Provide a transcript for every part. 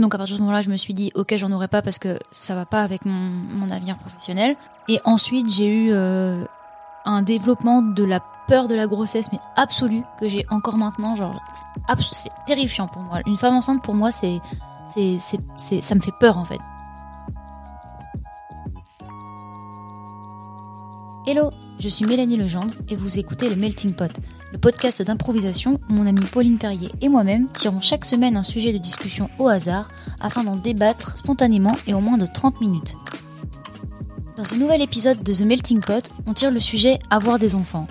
Donc à partir de ce moment-là, je me suis dit, ok, j'en aurai pas parce que ça va pas avec mon, mon avenir professionnel. Et ensuite, j'ai eu euh, un développement de la peur de la grossesse, mais absolue, que j'ai encore maintenant. Genre, c'est terrifiant pour moi. Une femme enceinte, pour moi, c'est, c'est, c'est- ça me fait peur en fait. Hello, je suis Mélanie Legendre et vous écoutez le Melting Pot, le podcast d'improvisation où mon amie Pauline Perrier et moi-même tirons chaque semaine un sujet de discussion au hasard afin d'en débattre spontanément et en moins de 30 minutes. Dans ce nouvel épisode de The Melting Pot, on tire le sujet avoir des enfants.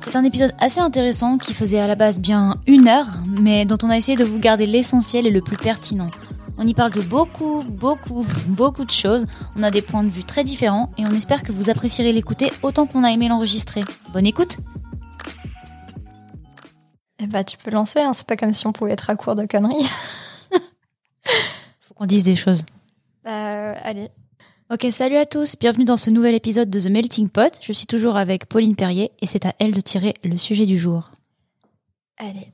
C'est un épisode assez intéressant qui faisait à la base bien une heure, mais dont on a essayé de vous garder l'essentiel et le plus pertinent. On y parle de beaucoup, beaucoup, beaucoup de choses. On a des points de vue très différents et on espère que vous apprécierez l'écouter autant qu'on a aimé l'enregistrer. Bonne écoute Eh bah, tu peux lancer, hein. c'est pas comme si on pouvait être à court de conneries. Faut qu'on dise des choses. Bah, euh, allez. Ok, salut à tous, bienvenue dans ce nouvel épisode de The Melting Pot. Je suis toujours avec Pauline Perrier et c'est à elle de tirer le sujet du jour. Allez.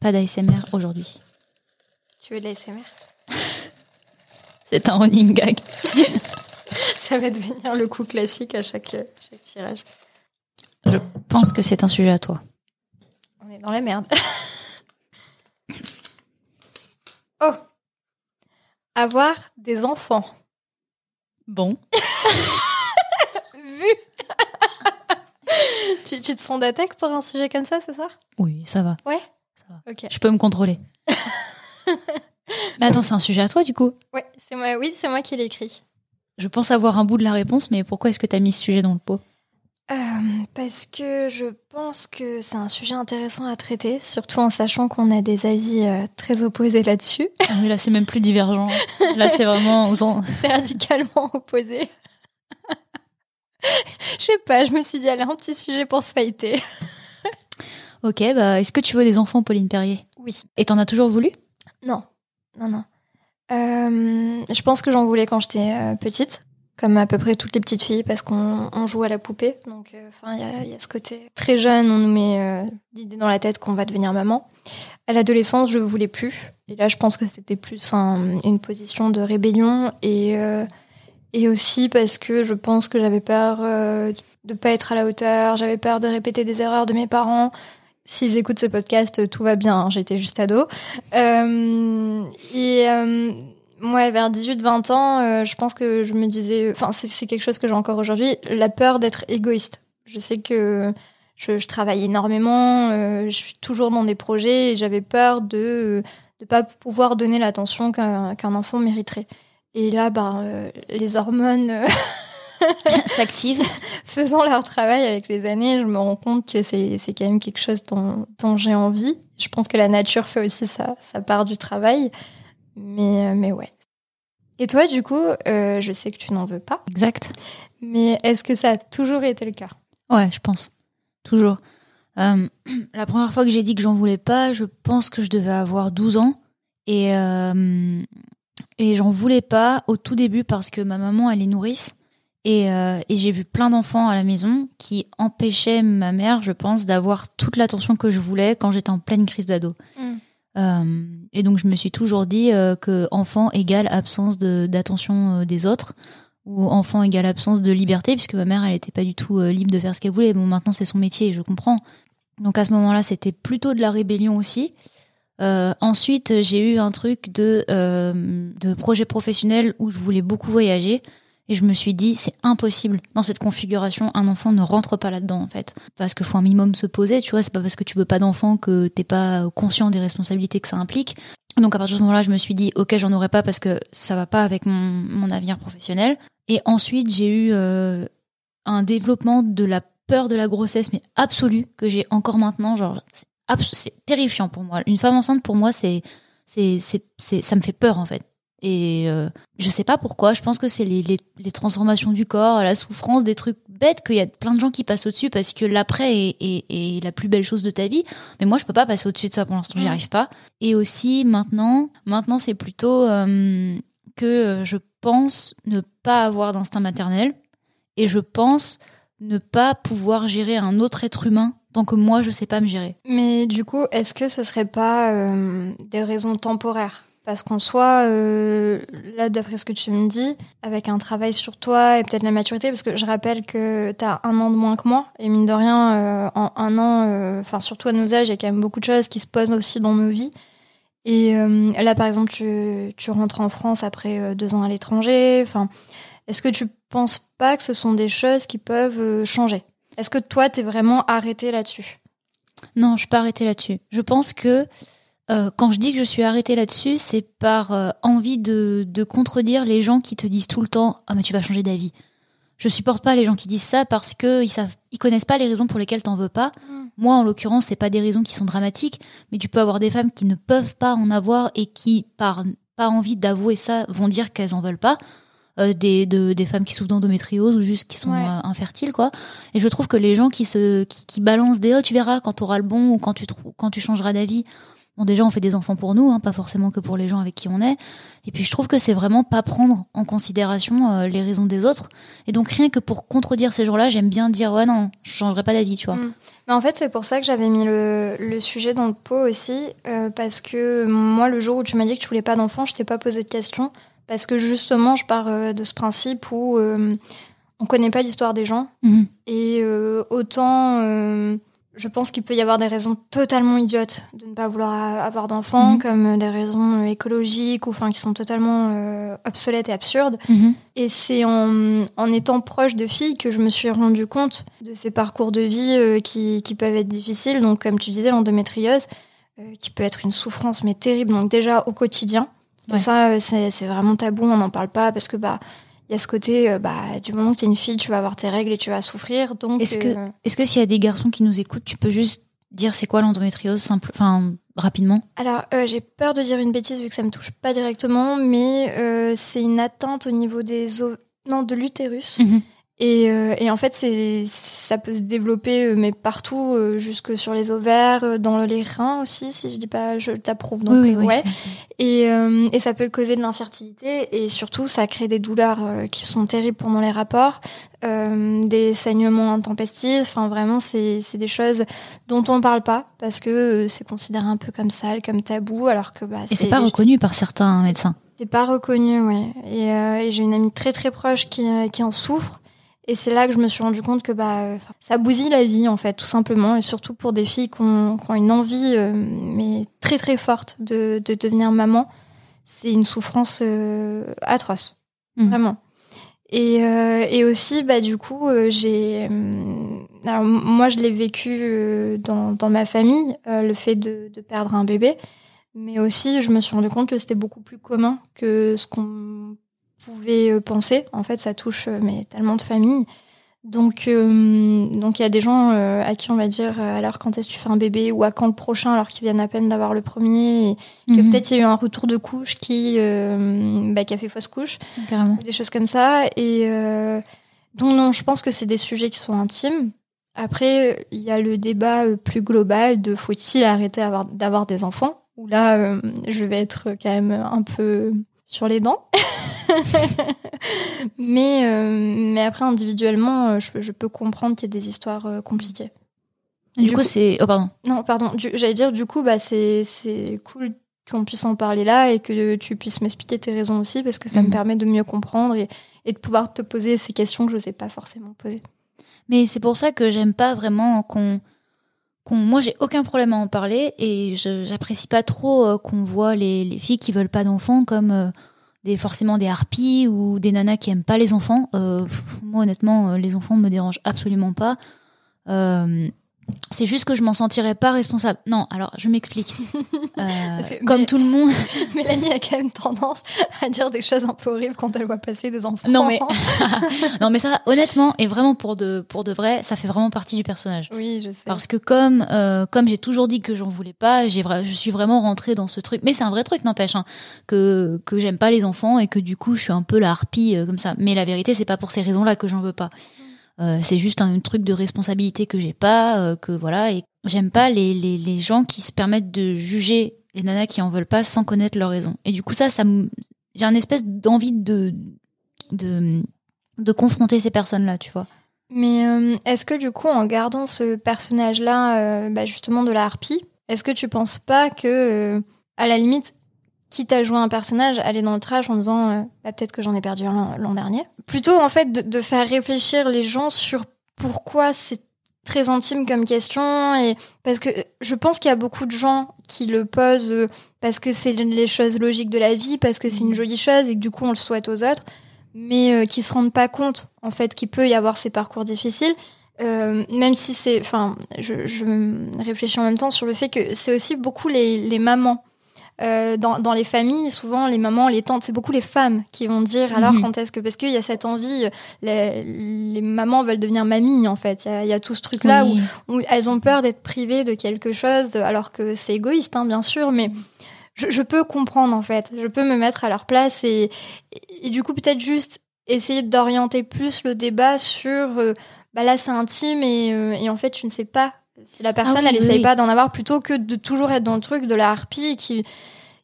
Pas d'ASMR aujourd'hui. Tu veux de l'ASMR C'est un running gag. Ça va devenir le coup classique à chaque, chaque tirage. Je pense que c'est un sujet à toi. On est dans la merde. oh Avoir des enfants. Bon. Vu tu, tu te sens d'attaque pour un sujet comme ça, c'est ça Oui, ça va. Ouais? Ça va. Ok. Je peux me contrôler. Mais attends, c'est un sujet à toi du coup Ouais, c'est moi, oui, c'est moi qui l'ai écrit. Je pense avoir un bout de la réponse, mais pourquoi est-ce que t'as mis ce sujet dans le pot? Euh, parce que je pense que c'est un sujet intéressant à traiter, surtout en sachant qu'on a des avis euh, très opposés là-dessus. ah, mais Là, c'est même plus divergent. Là, c'est vraiment C'est radicalement opposé. Je sais pas, je me suis dit, allez, un petit sujet pour se fighter. Ok, bah, est-ce que tu veux des enfants, Pauline Perrier? Oui. Et t'en as toujours voulu? Non, non, non. Euh, je pense que j'en voulais quand j'étais euh, petite, comme à peu près toutes les petites filles, parce qu'on on joue à la poupée. Donc, euh, il y a, ce côté très jeune, on nous met l'idée dans la tête qu'on va devenir maman. À l'adolescence, je voulais plus. Et là, je pense que c'était plus un- une position de rébellion et et aussi parce que je pense que j'avais peur euh, de pas être à la hauteur, j'avais peur de répéter des erreurs de mes parents. S'ils écoutent ce podcast, tout va bien, hein, j'étais juste ado. Euh, et euh, ouais, vers 18-20 ans, euh, je pense que je me disais, enfin c'est quelque chose que j'ai encore aujourd'hui, la peur d'être égoïste. Je sais que je, travaille énormément, euh, je suis toujours dans des projets et j'avais peur de ne pas pouvoir donner l'attention qu'un enfant mériterait. Et là, bah, euh, les hormones euh, S'active. faisant leur travail avec les années, je me rends compte que c'est c'est quand même quelque chose dont, dont j'ai envie. Je pense que la nature fait aussi sa, sa part du travail. Mais, euh, mais ouais. Et toi, du coup, euh, je sais que tu n'en veux pas, Exact. mais est-ce que ça a toujours été le cas? Ouais, je pense. Toujours. Euh, la première fois que j'ai dit que j'en voulais pas, je pense que je devais avoir 12 ans. Et, euh, et j'en voulais pas au tout début parce que ma maman, elle est nourrice. Et, euh, et j'ai vu plein d'enfants à la maison qui empêchaient ma mère, je pense, d'avoir toute l'attention que je voulais quand j'étais en pleine crise d'ado. Mm. Euh, et donc je me suis toujours dit euh, que enfant égale absence d'attention euh, des autres ou enfant égale absence de liberté puisque ma mère elle était pas du tout libre de faire ce qu'elle voulait. Bon maintenant c'est son métier, je comprends. Donc à ce moment-là c'était plutôt de la rébellion aussi. Euh, ensuite j'ai eu un truc de euh, de projet professionnel où je voulais beaucoup voyager et je me suis dit c'est impossible. Dans cette configuration un enfant ne rentre pas là-dedans en fait. Parce qu'il faut un minimum se poser tu vois. C'est pas parce que tu veux pas d'enfant que t'es pas conscient des responsabilités que ça implique. Donc à partir de ce moment-là je me suis dit ok j'en aurai pas parce que ça va pas avec mon, mon avenir professionnel. Et ensuite j'ai eu euh, un développement de la peur de la grossesse mais absolue que j'ai encore maintenant. Genre c'est terrifiant pour moi. Une femme enceinte pour moi c'est c'est c'est- ça me fait peur en fait et euh, je sais pas pourquoi, je pense que c'est les, les, les transformations du corps, la souffrance, des trucs bêtes, qu'il y a plein de gens qui passent au-dessus parce que l'après est, est, est la plus belle chose de ta vie. Mais moi, je peux pas passer au-dessus de ça pour l'instant, j'y Mm. arrive pas. Et aussi, maintenant, maintenant c'est plutôt euh, que je pense ne pas avoir d'instinct maternel et je pense ne pas pouvoir gérer un autre être humain tant que moi, je sais pas me gérer. Mais du coup, est-ce que ce serait pas euh, des raisons temporaires? Parce qu'en soi, euh, là, d'après ce que tu me dis, avec un travail sur toi et peut-être la maturité, parce que je rappelle que tu as un an de moins que moi, et mine de rien, euh, en un an, euh, enfin, surtout à nos âges, il y a quand même beaucoup de choses qui se posent aussi dans nos vies. Et là, par exemple, tu, tu, rentres en France après deux ans à l'étranger. Enfin, est-ce que tu penses pas que ce sont des choses qui peuvent changer? Est-ce que toi, tu es vraiment arrêté là-dessus? Non, je suis pas arrêtée là-dessus. Je pense que euh, quand je dis que je suis arrêtée là-dessus, c'est par euh, envie de, de, contredire les gens qui te disent tout le temps Ah, mais tu vas changer d'avis. Je supporte pas les gens qui disent ça parce qu'ils savent, ils connaissent pas les raisons pour lesquelles t'en veux pas. Mm. Moi, en l'occurrence, c'est pas des raisons qui sont dramatiques, mais tu peux avoir des femmes qui ne peuvent pas en avoir et qui, par pas envie d'avouer ça, vont dire qu'elles en veulent pas. Euh, des, de, des femmes qui souffrent d'endométriose ou juste qui sont infertiles, quoi. Et je trouve que les gens qui se, qui, qui balancent des, oh, tu verras quand tu auras le bon ou quand tu, quand tu changeras d'avis. Bon, déjà, on fait des enfants pour nous, hein, pas forcément que pour les gens avec qui on est. Et puis, je trouve que c'est vraiment pas prendre en considération euh, les raisons des autres. Et donc, rien que pour contredire ces jours-là, j'aime bien dire, ouais, non, je changerai pas d'avis, tu vois. Mm. Mais en fait, c'est pour ça que j'avais mis le, le, sujet dans le pot aussi, euh, parce que moi, le jour où tu m'as dit que tu voulais pas d'enfant, je t'ai pas posé de questions, parce que justement, je pars euh, de ce principe où on connaît pas l'histoire des gens. Mm-hmm. Et autant je pense qu'il peut y avoir des raisons totalement idiotes de ne pas vouloir avoir d'enfants, mhm. comme des raisons écologiques ou enfin qui sont totalement euh, obsolètes et absurdes. Mhm. Et c'est en, en, étant proche de filles que je me suis rendu compte de ces parcours de vie euh, qui, qui, peuvent être difficiles. Donc, comme tu disais, l'endométriose, euh, qui peut être une souffrance mais terrible. Donc déjà au quotidien. Et ça, c'est vraiment tabou, on n'en parle pas parce que bah il y a ce côté, euh, bah, du moment que tu es une fille, tu vas avoir tes règles et tu vas souffrir. Donc, est-ce que, euh, est-ce que s'il y a des garçons qui nous écoutent, tu peux juste dire c'est quoi l'endométriose simple, enfin rapidement? Alors, euh, j'ai peur de dire une bêtise vu que ça me touche pas directement, mais c'est une atteinte au niveau des non, de l'utérus. Mhm. Et, euh, et, en fait, c'est, ça peut se développer, euh, mais partout, euh, jusque sur les ovaires, dans les reins aussi, si je dis pas, je t'approuve. Donc, oui, oui, ouais. Et, et ça peut causer de l'infertilité et surtout, ça crée des douleurs qui sont terribles pendant les rapports, des saignements intempestifs. Enfin, vraiment, c'est, c'est des choses dont on parle pas parce que c'est considéré un peu comme sale, comme tabou, alors que bah. Et c'est pas reconnu par certains médecins. C'est pas reconnu, ouais. Et, et j'ai une amie très très proche qui, qui en souffre. Et c'est là que je me suis rendu compte que bah, ça bousille la vie, en fait, tout simplement. Et surtout pour des filles qui ont, une envie, euh, mais très très forte de, de devenir maman. C'est une souffrance euh, atroce. Mmh. Vraiment. Et, euh, et, aussi, bah, du coup, j'ai. Alors, moi, je l'ai vécu dans, dans, ma famille, le fait de, de, perdre un bébé. Mais aussi, je me suis rendu compte que c'était beaucoup plus commun que ce qu'on pouvez euh, penser. En fait, ça touche euh, mais tellement de familles. Donc, euh, donc il y a des gens à qui on va dire alors quand est-ce que tu fais un bébé ou à quand le prochain alors qu'ils viennent à peine d'avoir le premier et que mhm. peut-être il y a eu un retour de couche qui, bah, qui a fait fausse couche, des choses comme ça. Et donc non, je pense que c'est des sujets qui sont intimes. Après, il y a le débat plus global de faut-il arrêter d'avoir des enfants? Où là, je vais être quand même un peu sur les dents. mais, euh, mais après, individuellement, euh, je, je peux comprendre qu'il y a des histoires euh, compliquées. Du, coup, c'est. Oh, pardon. Non, pardon. J'allais dire, du coup, bah, c'est cool qu'on puisse en parler là et que tu puisses m'expliquer tes raisons aussi parce que ça me mhm. permet de mieux comprendre et, et, de pouvoir te poser ces questions que je ne sais pas forcément poser. Mais c'est pour ça que j'aime pas vraiment qu'on. Moi, j'ai aucun problème à en parler et j'apprécie pas trop qu'on voit les, les, filles qui veulent pas d'enfants comme des forcément des harpies ou des nanas qui aiment pas les enfants. Euh, moi honnêtement, euh, les enfants me dérangent absolument pas. C'est juste que je m'en sentirais pas responsable. Non, alors je m'explique. Euh, comme tout le monde. Mélanie a quand même tendance à dire des choses un peu horribles quand elle voit passer des enfants. Non mais, non mais ça, honnêtement, et vraiment pour de pour de vrai, ça fait vraiment partie du personnage. Oui, je sais. Parce que comme euh, comme j'ai toujours dit que j'en voulais pas, j'ai je suis vraiment rentrée dans ce truc. Mais c'est un vrai truc, n'empêche, hein, que que j'aime pas les enfants et que du coup je suis un peu la harpie euh, comme ça. Mais la vérité, c'est pas pour ces raisons-là que j'en veux pas. Euh, c'est juste un, truc de responsabilité que j'ai pas, euh, que voilà. Et j'aime pas les, les, les, gens qui se permettent de juger les nanas qui en veulent pas sans connaître leurs raisons. Et du coup, ça, ça j'ai un espèce d'envie de, de, de confronter ces personnes-là, tu vois. Mais euh, est-ce que du coup, en gardant ce personnage-là, bah justement de la harpie, est-ce que tu penses pas que, à la limite, quitte à jouer un personnage, aller dans le trash en disant euh, bah, peut-être que j'en ai perdu un l'an dernier. Plutôt en fait de, de, faire réfléchir les gens sur pourquoi c'est très intime comme question et parce que je pense qu'il y a beaucoup de gens qui le posent euh, parce que c'est les choses logiques de la vie, parce que c'est une mmh. jolie chose et que du coup on le souhaite aux autres, mais euh, qui se rendent pas compte en fait qu'il peut y avoir ces parcours difficiles. Euh, même si c'est, enfin, je, je réfléchis en même temps sur le fait que c'est aussi beaucoup les, les mamans euh, dans, dans, les familles, souvent les mamans, les tantes, c'est beaucoup les femmes qui vont dire alors mhm. quand est-ce que parce qu'il y a cette envie, euh, les, les, mamans veulent devenir mamie en fait. Il y a, y a, tout ce truc là où, où, elles ont peur d'être privées de quelque chose, alors que c'est égoïste hein, bien sûr, mais je, je, peux comprendre en fait. Je peux me mettre à leur place et, et, du coup peut-être juste essayer d'orienter plus le débat sur euh, bah là c'est intime et, et en fait tu ne sais pas si la personne, ah elle essaye pas d'en avoir plutôt que de toujours être dans le truc de la harpie qui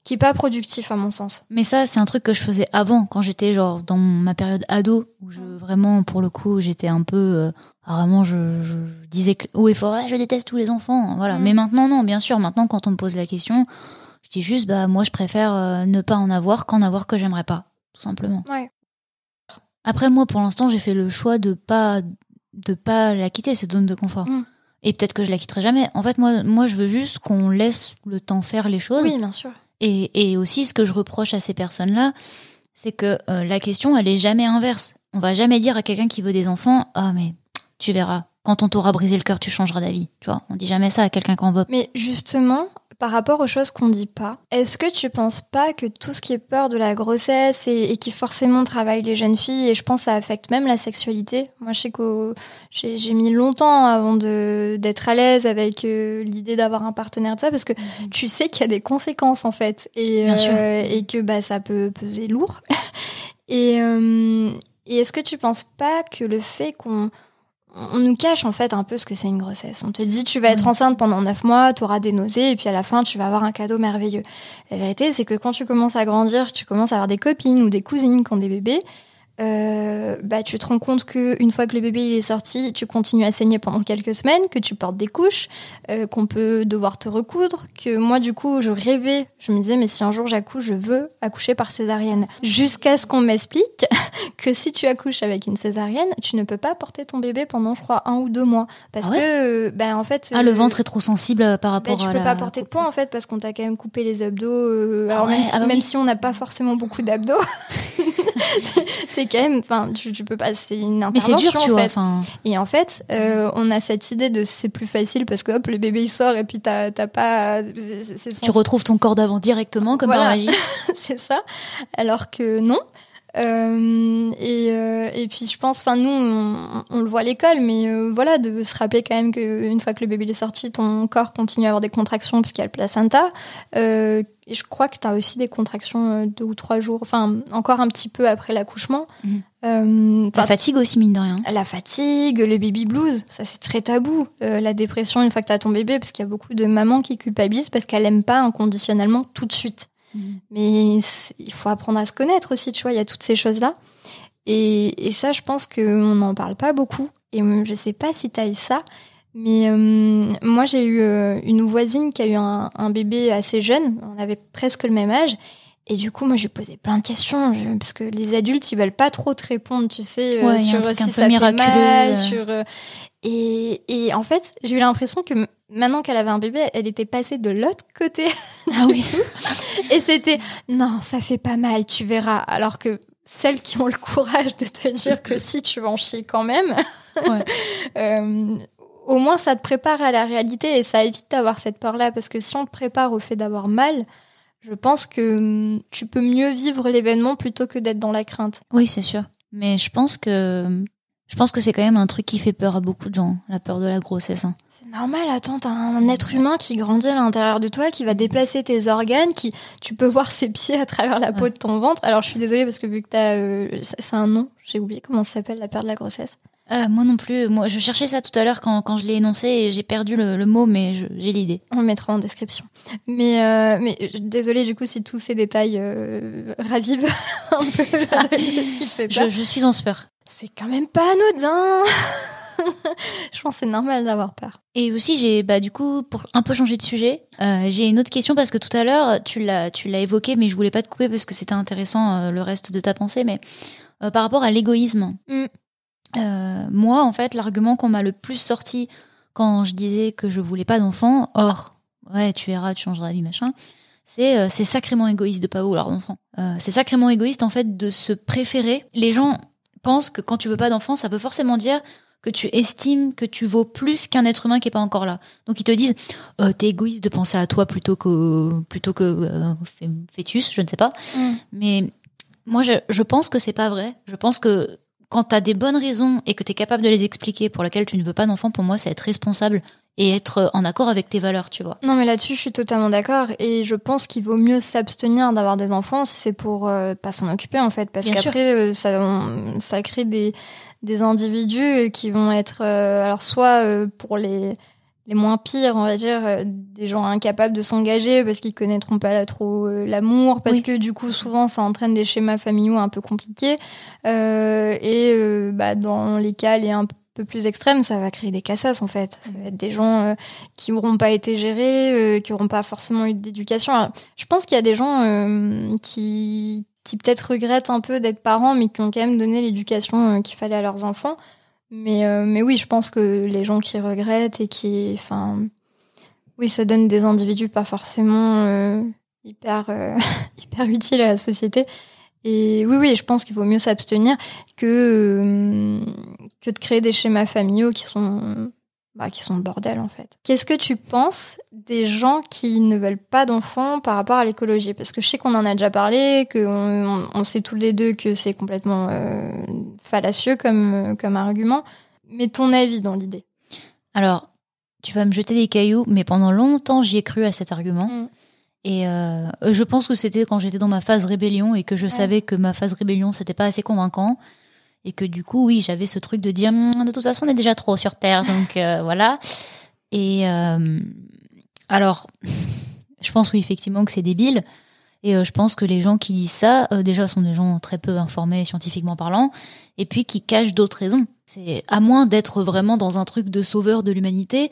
qui est pas productif à mon sens. Mais ça, c'est un truc que je faisais avant, quand j'étais genre dans ma période ado, où je vraiment, pour le coup, j'étais un peu, euh, vraiment, je, je, disais que haut et fort, je déteste tous les enfants, voilà. Mm. Mais maintenant, non, bien sûr, maintenant, quand on me pose la question, je dis juste, bah moi, je préfère euh, ne pas en avoir qu'en avoir que j'aimerais pas, tout simplement. Ouais. Après, moi, pour l'instant, j'ai fait le choix de pas de pas la quitter cette zone de confort. Mm. Et peut-être que je la quitterai jamais. En fait, moi, moi, je veux juste qu'on laisse le temps faire les choses. Oui, bien sûr. Et, et aussi, ce que je reproche à ces personnes-là, c'est que euh, la question, elle est jamais inverse. On va jamais dire à quelqu'un qui veut des enfants, ah mais tu verras, quand on t'aura brisé le cœur, tu changeras d'avis. Tu vois, on dit jamais ça à quelqu'un qu'on veut. Mais justement, par rapport aux choses qu'on dit pas, est-ce que tu penses pas que tout ce qui est peur de la grossesse et, qui forcément travaille les jeunes filles, et je pense que ça affecte même la sexualité Moi, je sais que j'ai mis longtemps avant d'être à l'aise avec euh, l'idée d'avoir un partenaire de ça, parce que mhm. tu sais qu'il y a des conséquences en fait, et, euh, et que bah, ça peut peser lourd. et, euh, et est-ce que tu penses pas que le fait qu'on on nous cache en fait un peu ce que c'est une grossesse. On te dit tu vas être enceinte pendant neuf mois, tu auras des nausées et puis à la fin tu vas avoir un cadeau merveilleux. La vérité c'est que quand tu commences à grandir, tu commences à avoir des copines ou des cousines qui ont des bébés euh, bah, tu te rends compte que une fois que le bébé il est sorti, tu continues à saigner pendant quelques semaines, que tu portes des couches, euh, qu'on peut devoir te recoudre, que moi du coup je rêvais, je me disais mais si un jour j'accouche, je veux accoucher par césarienne, jusqu'à ce qu'on m'explique que si tu accouches avec une césarienne, tu ne peux pas porter ton bébé pendant je crois un ou deux mois. Parce ah que ben en fait ah le ventre est trop sensible par rapport ben, tu à peux pas porter de poids en fait parce qu'on t'a quand même coupé les abdos. Euh, alors même, si, même si on n'a pas forcément beaucoup d'abdos, c'est quand même, enfin, tu, tu, peux pas, c'est une intervention dur, tu en vois, fait. Et en fait, euh, on a cette idée de c'est plus facile parce que hop, le bébé il sort et puis t'as pas. Tu retrouves ton corps d'avant directement comme par magie. c'est ça. Alors que non. Euh, et, euh, et puis je pense, enfin nous, on, le voit à l'école, mais euh, voilà, de se rappeler quand même qu'une fois que le bébé est sorti, ton corps continue à avoir des contractions parce qu'il y a le placenta. Euh, et je crois que tu as aussi des contractions deux ou trois jours, enfin encore un petit peu après l'accouchement. Mhm. la fatigue aussi, mine de rien. La fatigue, le baby blues, ça c'est très tabou. la dépression une fois que tu as ton bébé, parce qu'il y a beaucoup de mamans qui culpabilisent parce qu'elles n'aiment pas inconditionnellement tout de suite. Mm. Mais il faut apprendre à se connaître aussi, tu vois, il y a toutes ces choses-là. Et, et, ça, je pense qu'on n'en parle pas beaucoup. Et je sais pas si tu as eu ça, mais euh, moi, j'ai eu euh, une voisine qui a eu un, un, bébé assez jeune, on avait presque le même âge. Et du coup, moi, je lui posais plein de questions, parce que les adultes, ils veulent pas trop te répondre, tu sais, euh, sur si ça fait mal, sur... Et, et, en fait, j'ai eu l'impression que maintenant qu'elle avait un bébé, elle était passée de l'autre côté. Ah oui. et c'était non, ça fait pas mal, tu verras. Alors que celles qui ont le courage de te dire que si tu vas en chier quand même, ouais. euh, au moins ça te prépare à la réalité et ça évite d'avoir cette peur-là. Parce que si on te prépare au fait d'avoir mal, je pense que hum, tu peux mieux vivre l'événement plutôt que d'être dans la crainte. Oui, c'est sûr. Mais je pense que je pense que c'est quand même un truc qui fait peur à beaucoup de gens, la peur de la grossesse. Hein. C'est normal, attends, t'as un être humain qui grandit à l'intérieur de toi, qui va déplacer tes organes, qui tu peux voir ses pieds à travers la peau de ton ventre. Alors je suis désolée parce que vu que t'as, euh, c'est un nom, j'ai oublié comment ça s'appelle la peur de la grossesse. Euh, moi non plus. Moi, je cherchais ça tout à l'heure quand, quand je l'ai énoncé et j'ai perdu le, mot, mais j'ai l'idée. On le mettra en description. Mais, euh, mais désolée du coup si tous ces détails euh, ravivent un peu ce qui te fait peur. Je, je suis en sueur. C'est quand même pas anodin. je pense que c'est normal d'avoir peur. Et aussi, j'ai, bah, du coup, pour un peu changer de sujet, euh, j'ai une autre question parce que tout à l'heure, tu l'as, tu l'as évoqué, mais je voulais pas te couper parce que c'était intéressant euh, le reste de ta pensée. Mais euh, par rapport à l'égoïsme, Mm. Euh, moi, en fait, l'argument qu'on m'a le plus sorti quand je disais que je voulais pas d'enfant, or, ouais, tu verras, tu changeras d'avis, machin, c'est euh, c'est sacrément égoïste de pas vouloir d'enfant. Euh, c'est sacrément égoïste, en fait, de se préférer. Les gens pensent que quand tu veux pas d'enfant, ça peut forcément dire que tu estimes que tu vaux plus qu'un être humain qui est pas encore là. Donc ils te disent euh, t'es égoïste de penser à toi plutôt que plutôt que euh, fœtus, je ne sais pas. Mm. Mais moi je, je pense que c'est pas vrai. Je pense que quand tu as des bonnes raisons et que tu es capable de les expliquer pour lesquelles tu ne veux pas d'enfant, pour moi c'est être responsable et être en accord avec tes valeurs, tu vois. Non, mais là-dessus, je suis totalement d'accord. Et je pense qu'il vaut mieux s'abstenir d'avoir des enfants si c'est pour euh, pas s'en occuper, en fait. Parce qu'après, euh, ça, on- ça crée des, des individus qui vont être, euh, alors, soit euh, pour les, les moins pires, on va dire, euh, des gens incapables de s'engager parce qu'ils connaîtront pas là trop euh, l'amour, parce Oui. que du coup, souvent, ça entraîne des schémas familiaux un peu compliqués. Euh, et euh, bah, dans les cas les un peu plus extrêmes, ça va créer des cassos, en fait. Ça va être des gens euh, qui n'auront pas été gérés, euh, qui n'auront pas forcément eu d'éducation. Je pense qu'il y a des gens euh, qui, qui peut-être regrettent un peu d'être parents, mais qui ont quand même donné l'éducation qu'il fallait à leurs enfants. Mais, euh, mais oui, je pense que les gens qui regrettent et qui... Enfin, oui, ça donne des individus pas forcément euh, hyper, euh, hyper utiles à la société. Et oui, oui, je pense qu'il vaut mieux s'abstenir que, que de créer des schémas familiaux qui sont bah, qui sont le bordel en fait. Qu'est-ce que tu penses des gens qui ne veulent pas d'enfants par rapport à l'écologie? Parce que je sais qu'on en a déjà parlé, qu'on on, on sait tous les deux que c'est complètement euh, fallacieux comme, comme argument. Mais ton avis dans l'idée? Alors, tu vas me jeter des cailloux, mais pendant longtemps j'y ai cru à cet argument. Mm. Et euh, je pense que c'était quand j'étais dans ma phase rébellion et que je savais que ma phase rébellion c'était pas assez convaincant et que du coup oui j'avais ce truc de dire Hum, de toute façon on est déjà trop sur terre donc euh, voilà. Et euh, alors je pense oui effectivement que c'est débile et euh, je pense que les gens qui disent ça euh, déjà sont des gens très peu informés scientifiquement parlant et puis qui cachent d'autres raisons. C'est à moins d'être vraiment dans un truc de sauveur de l'humanité,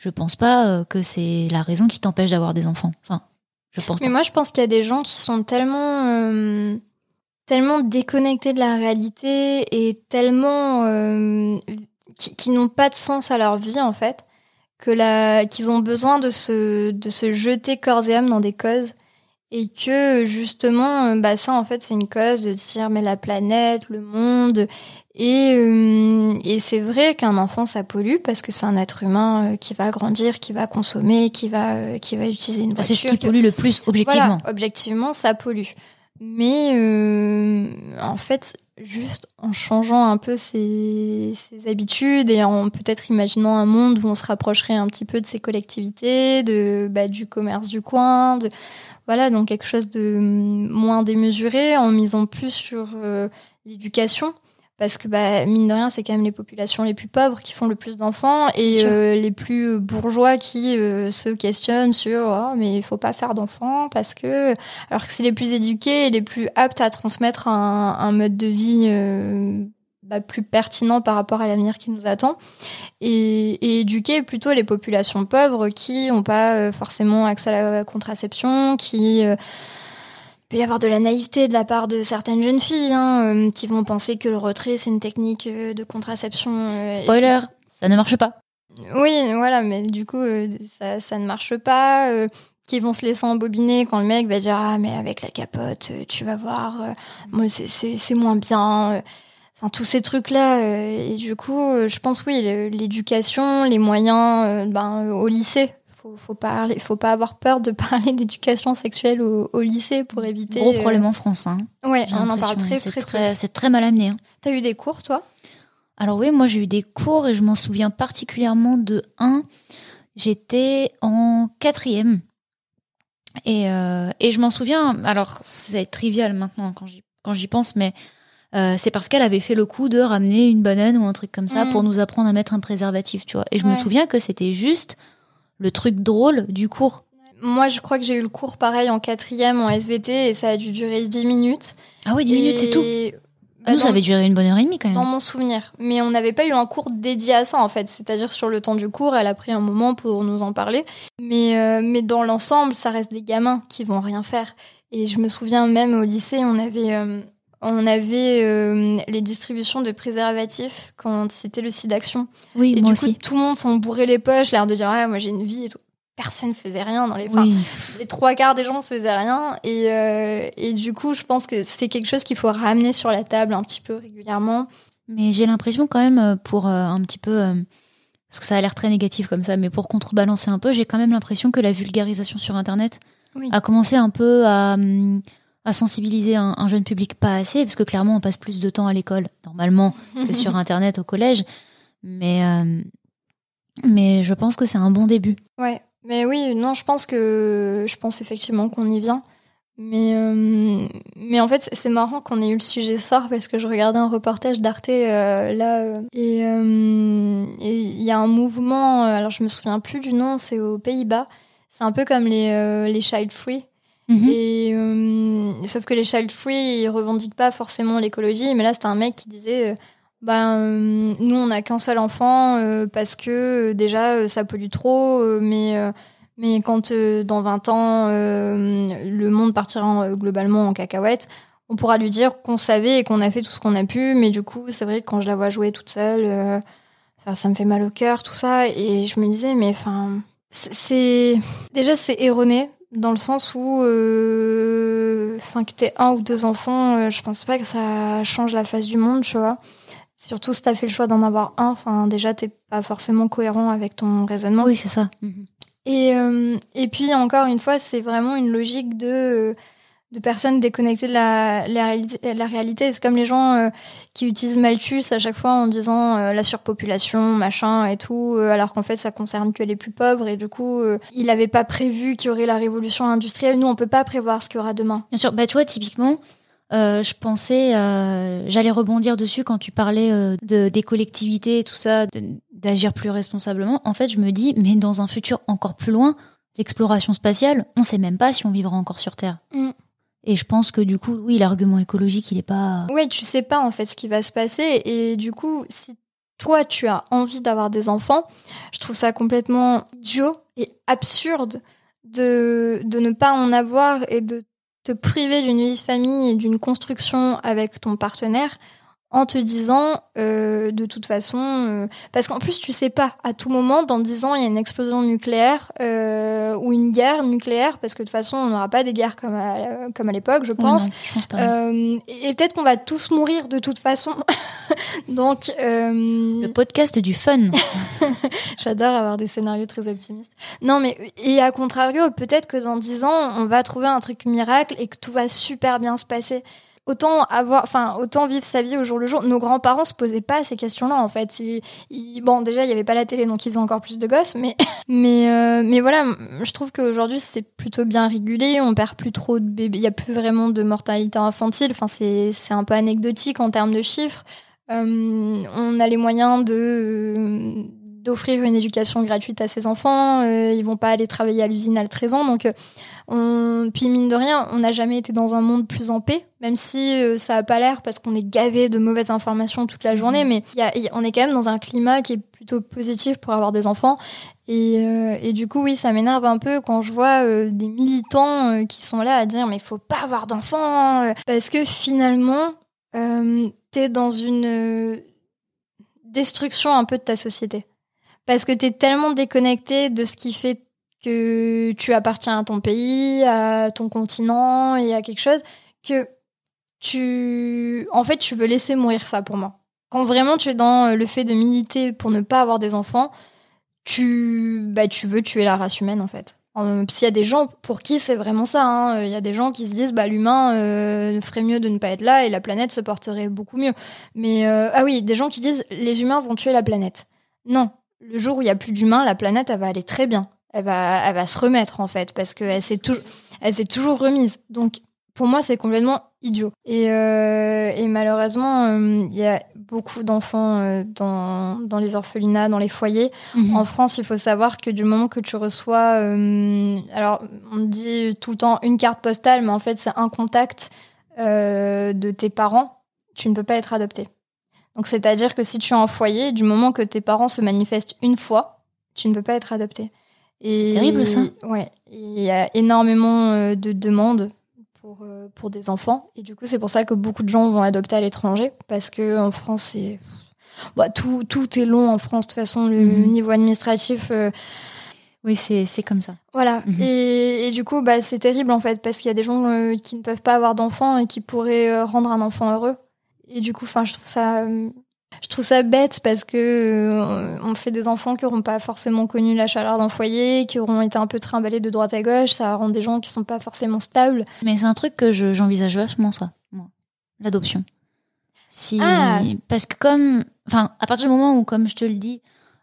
je pense pas euh, que c'est la raison qui t'empêche d'avoir des enfants. Enfin, je pense Mais pas. moi, je pense qu'il y a des gens qui sont tellement, euh, tellement déconnectés de la réalité et tellement euh, qui, qui n'ont pas de sens à leur vie en fait, que la, qu'ils ont besoin de se, de se jeter corps et âme dans des causes et que justement, euh, bah ça en fait, c'est une cause de dire mais la planète, le monde et, euh, et c'est vrai qu'un enfant ça pollue parce que c'est un être humain euh, qui va grandir, qui va consommer, qui va, qui va utiliser une voiture. c'est ce qui qui- pollue le plus objectivement. voilà, objectivement, ça pollue. Mais euh, en fait, juste en changeant un peu ses, ses habitudes et en peut-être imaginant un monde où on se rapprocherait un petit peu de ces collectivités, de bah, du commerce du coin, de voilà, donc quelque chose de hum, moins démesuré, en misant plus sur euh, l'éducation. Parce que bah, mine de rien, c'est quand même les populations les plus pauvres qui font le plus d'enfants et euh, les plus bourgeois qui euh, se questionnent sur oh, mais il faut pas faire d'enfants parce que alors que c'est les plus éduqués et les plus aptes à transmettre un, un mode de vie euh, bah, plus pertinent par rapport à l'avenir qui nous attend. Et, et éduquer plutôt les populations pauvres qui n'ont pas euh, forcément accès à la contraception, qui euh, peut y avoir de la naïveté de la part de certaines jeunes filles hein, euh, qui vont penser que le retrait c'est une technique euh, de contraception. euh, Spoiler, ça ne marche pas. oui, voilà, mais du coup, ça, ça ne marche pas. euh, qui vont se laisser embobiner quand le mec va dire ah mais avec la capote tu vas voir euh, c'est moins bien enfin tous ces trucs là et du coup je pense oui l'éducation les moyens ben au lycée faut faut parler faut pas avoir peur de parler d'éducation sexuelle au, au lycée pour éviter Gros euh, problème en France. Hein. ouais on en parle très très, très, c'est très mal amené. hein. t'as eu des cours toi? Alors oui, moi j'ai eu des cours et je m'en souviens particulièrement de un. J'étais en quatrième. Et, euh, et je m'en souviens, alors c'est trivial maintenant quand j'y, pense, mais euh, c'est parce qu'elle avait fait le coup de ramener une banane ou un truc comme ça Mm. pour nous apprendre à mettre un préservatif, tu vois. Et je me souviens que c'était juste le truc drôle du cours. moi je crois que j'ai eu le cours pareil en quatrième en SVT et ça a dû durer 10 minutes Ah oui, 10 minutes, c'est tout. Et- Ah, nous, ça avait duré une bonne heure et demie quand même. Dans mon souvenir. Mais on n'avait pas eu un cours dédié à ça, en fait. C'est-à-dire, sur le temps du cours, elle a pris un moment pour nous en parler. Mais, euh, mais dans l'ensemble, ça reste des gamins qui vont rien faire. Et je me souviens même au lycée, on avait, euh, on avait euh, les distributions de préservatifs quand c'était le site d'action. Oui, et moi du aussi. coup, tout le monde s'en bourrait les poches, l'air de dire, ouais, moi j'ai une vie et tout. Personne faisait rien dans les. enfin, Oui. les trois quarts des gens faisaient rien et, euh, et du coup je pense que c'est quelque chose qu'il faut ramener sur la table un petit peu régulièrement Mais j'ai l'impression quand même, euh, pour euh, un petit peu... euh, parce que ça a l'air très négatif comme ça, mais pour contrebalancer un peu, j'ai quand même l'impression que la vulgarisation sur Internet Oui. a commencé un peu à, hum, à sensibiliser un, un jeune public pas assez, parce que clairement on passe plus de temps à l'école, normalement, que sur Internet au collège. Mais, euh, mais je pense que c'est un bon début. ouais mais oui non je pense que je pense effectivement qu'on y vient mais euh, mais en fait c'est- marrant qu'on ait eu le sujet sort parce que je regardais un reportage d'Arte euh, là euh, et euh, et il y a un mouvement alors je me souviens plus du nom c'est aux Pays-Bas c'est un peu comme les euh, les child free Mhm. Et euh, sauf que les child free, ils revendiquent pas forcément l'écologie. Mais là, c'était un mec qui disait, euh, ben nous, on n'a qu'un seul enfant euh, parce que euh, déjà ça pollue trop. mais mais quand dans 20 ans le monde partira globalement en cacahuète, on pourra lui dire qu'on savait et qu'on a fait tout ce qu'on a pu. Mais du coup, c'est vrai que quand je la vois jouer toute seule, ça me fait mal au cœur, tout ça. Et je me disais, mais enfin, c'est déjà c'est erroné dans le sens où, euh, enfin, que t'aies un ou deux enfants, euh, je pense pas que ça change la face du monde, tu vois. Surtout si t'as fait le choix d'en avoir un, enfin, déjà t'es pas forcément cohérent avec ton raisonnement. Oui, c'est ça. Et, euh, et puis encore une fois, c'est vraiment une logique de, de personnes déconnectées de la, la, réalité, la réalité. C'est comme les gens euh, qui utilisent Malthus à chaque fois en disant euh, la surpopulation, machin et tout, euh, alors qu'en fait ça concerne que les plus pauvres. Et du coup, il n'avait pas prévu qu'il y aurait la révolution industrielle. Nous, on peut pas prévoir ce qu'il y aura demain. Bien sûr, bah tu vois, typiquement, je pensais, j'allais rebondir dessus quand tu parlais de, des collectivités et tout ça, d'agir plus responsablement. En fait, je me dis, mais dans un futur encore plus loin, l'exploration spatiale, on sait même pas si on vivra encore sur Terre. Mm. Et je pense que du coup, oui, l'argument écologique, il est pas. Ouais, tu sais pas en fait ce qui va se passer. Et du coup, si toi tu as envie d'avoir des enfants, je trouve ça complètement idiot et absurde de, de ne pas en avoir et de te priver d'une vie de famille et d'une construction avec ton partenaire en te disant euh, de toute façon euh, parce qu'en plus tu sais pas à tout moment dans 10 ans il y a une explosion nucléaire euh, ou une guerre nucléaire parce que de toute façon on n'aura pas des guerres comme à, comme à l'époque je pense non, je pense pas. euh, et et peut-être qu'on va tous mourir de toute façon. Donc, euh, Le podcast du fun. j'adore avoir des scénarios très optimistes. Non, mais et à contrario, peut-être que dans dix ans, on va trouver un truc miracle et que tout va super bien se passer. Autant avoir, enfin, autant vivre sa vie au jour le jour. Nos grands-parents se posaient pas ces questions-là, en fait. Bon, déjà, il y avait pas la télé, donc ils faisaient encore plus de gosses, mais, mais, euh, mais voilà, je trouve qu'aujourd'hui, c'est plutôt bien régulé. On perd plus trop de bébés. Il y a plus vraiment de mortalité infantile. Enfin, c'est, c'est un peu anecdotique en termes de chiffres. Euh, on a les moyens de d'offrir une éducation gratuite à ses enfants. Euh, ils vont pas aller travailler à l'usine à 13 ans, donc euh, on... puis mine de rien, on n'a jamais été dans un monde plus en paix, même si euh, ça a pas l'air parce qu'on est gavé de mauvaises informations toute la journée, mais y a- y a- on est quand même dans un climat qui est plutôt positif pour avoir des enfants. Et, euh, et du coup, oui, ça m'énerve un peu quand je vois des militants qui sont là à dire mais il faut pas avoir d'enfants parce que finalement, t'es dans une destruction un peu de ta société. Parce que t'es tellement déconnecté de ce qui fait que tu appartiens à ton pays, à ton continent et à quelque chose que tu, en fait, tu veux laisser mourir ça pour moi. Quand vraiment tu es dans euh, le fait de militer pour ne pas avoir des enfants, tu, bah, tu veux tuer la race humaine en fait. Euh, S'il y a des gens pour qui c'est vraiment ça, hein. il y a des gens qui se disent bah l'humain euh, ferait mieux de ne pas être là et la planète se porterait beaucoup mieux. Mais euh, ah oui, des gens qui disent les humains vont tuer la planète. Non, le jour où il y a plus d'humains, la planète elle va aller très bien. Elle va, elle va se remettre en fait parce qu'elle s'est toujours, elle s'est toujours remise. Donc pour moi c'est complètement idiot. Et, euh, et malheureusement euh, il y a beaucoup d'enfants euh, dans, dans les orphelinats, dans les foyers. Mhm. En France, il faut savoir que du moment que tu reçois, euh, alors on dit tout le temps une carte postale, mais en fait c'est un contact euh, de tes parents. tu ne peux pas être adopté. Donc c'est-à-dire que si tu es en foyer, du moment que tes parents se manifestent une fois, tu ne peux pas être adopté. C'est terrible ça. Ouais, il y a énormément euh, de demandes pour, euh, pour des enfants. Et du coup, c'est pour ça que beaucoup de gens vont adopter à l'étranger. Parce que en France, c'est. Bah, tout, tout est long en France. De toute façon, le Mhm. niveau administratif. euh, Oui, c'est c'est comme ça. voilà. Mhm. Et, et du coup, bah, c'est terrible en fait. Parce qu'il y a des gens euh, qui ne peuvent pas avoir d'enfants et qui pourraient euh, rendre un enfant heureux. Et du coup, enfin, je trouve ça. euh, je trouve ça bête parce que euh, on fait des enfants qui n'auront pas forcément connu la chaleur d'un foyer, qui auront été un peu trimballés de droite à gauche. Ça rend des gens qui sont pas forcément stables. Mais c'est un truc que je- j'envisage vachement, ça, moi. L'adoption. Si, Ah. Parce que comme, enfin, à partir du moment où, comme je te le dis,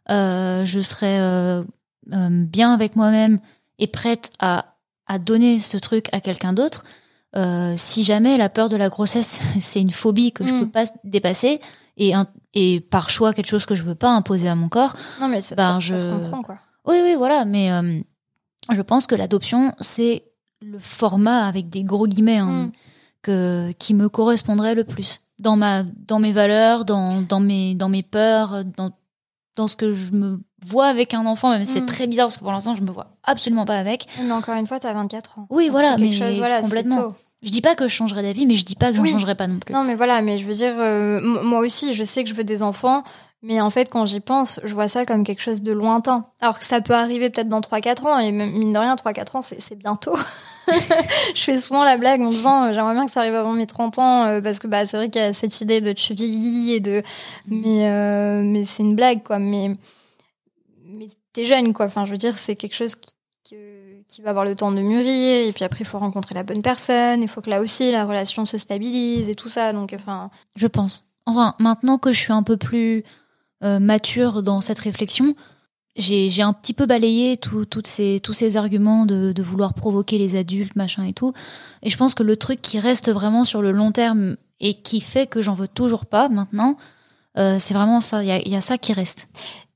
euh, je euh, bien avec moi-même et prête à, à donner ce truc à quelqu'un d'autre, euh, si jamais la peur de la grossesse, c'est une phobie que je Mm. peux pas dépasser et, un- et par choix quelque chose que je peux pas imposer à mon corps, Non, mais ça, Ben, ça- je- ça se comprend, quoi. oui, oui, voilà, mais euh, je pense que l'adoption, c'est le format avec des gros guillemets hein, Mm. que, qui me correspondrait le plus dans, ma, dans mes valeurs, dans, dans, mes, dans mes peurs, dans, dans ce que je me vois avec un enfant, même si c'est Mm. très bizarre parce que pour l'instant, je me vois absolument pas avec. Mais encore une fois, t'as 24 ans. Oui, Donc voilà, quelque mais chose, voilà, c'est complètement. Je dis pas que je changerais d'avis, mais je dis pas que j'en Oui. changerais pas non plus. Non, mais voilà, mais je veux dire, euh, moi aussi, je sais que je veux des enfants, mais en fait, quand j'y pense, je vois ça comme quelque chose de lointain. Alors que ça peut arriver peut-être dans 3-4 ans, et mine de rien, 3-4 ans, c'est bientôt. je fais souvent la blague en disant, euh, j'aimerais bien que ça arrive avant mes 30 ans, euh, parce que bah, c'est vrai qu'il y a cette idée de tu vieillis et de. Mais, euh, mais c'est une blague, quoi. Mais, mais t'es jeune, quoi. Enfin, je veux dire, c'est quelque chose qui, que- qui va avoir le temps de mûrir, et puis après, il faut rencontrer la bonne personne, il faut que là aussi, la relation se stabilise et tout ça. Donc, enfin. Je pense. Enfin, maintenant que je suis un peu plus euh, mature dans cette réflexion, j'ai j'ai un petit peu balayé tout- toutes ces, tous ces arguments de, de vouloir provoquer les adultes, machin et tout. Et je pense que le truc qui reste vraiment sur le long terme et qui fait que j'en veux toujours pas maintenant, euh, c'est vraiment ça. Il y a, y a ça qui reste.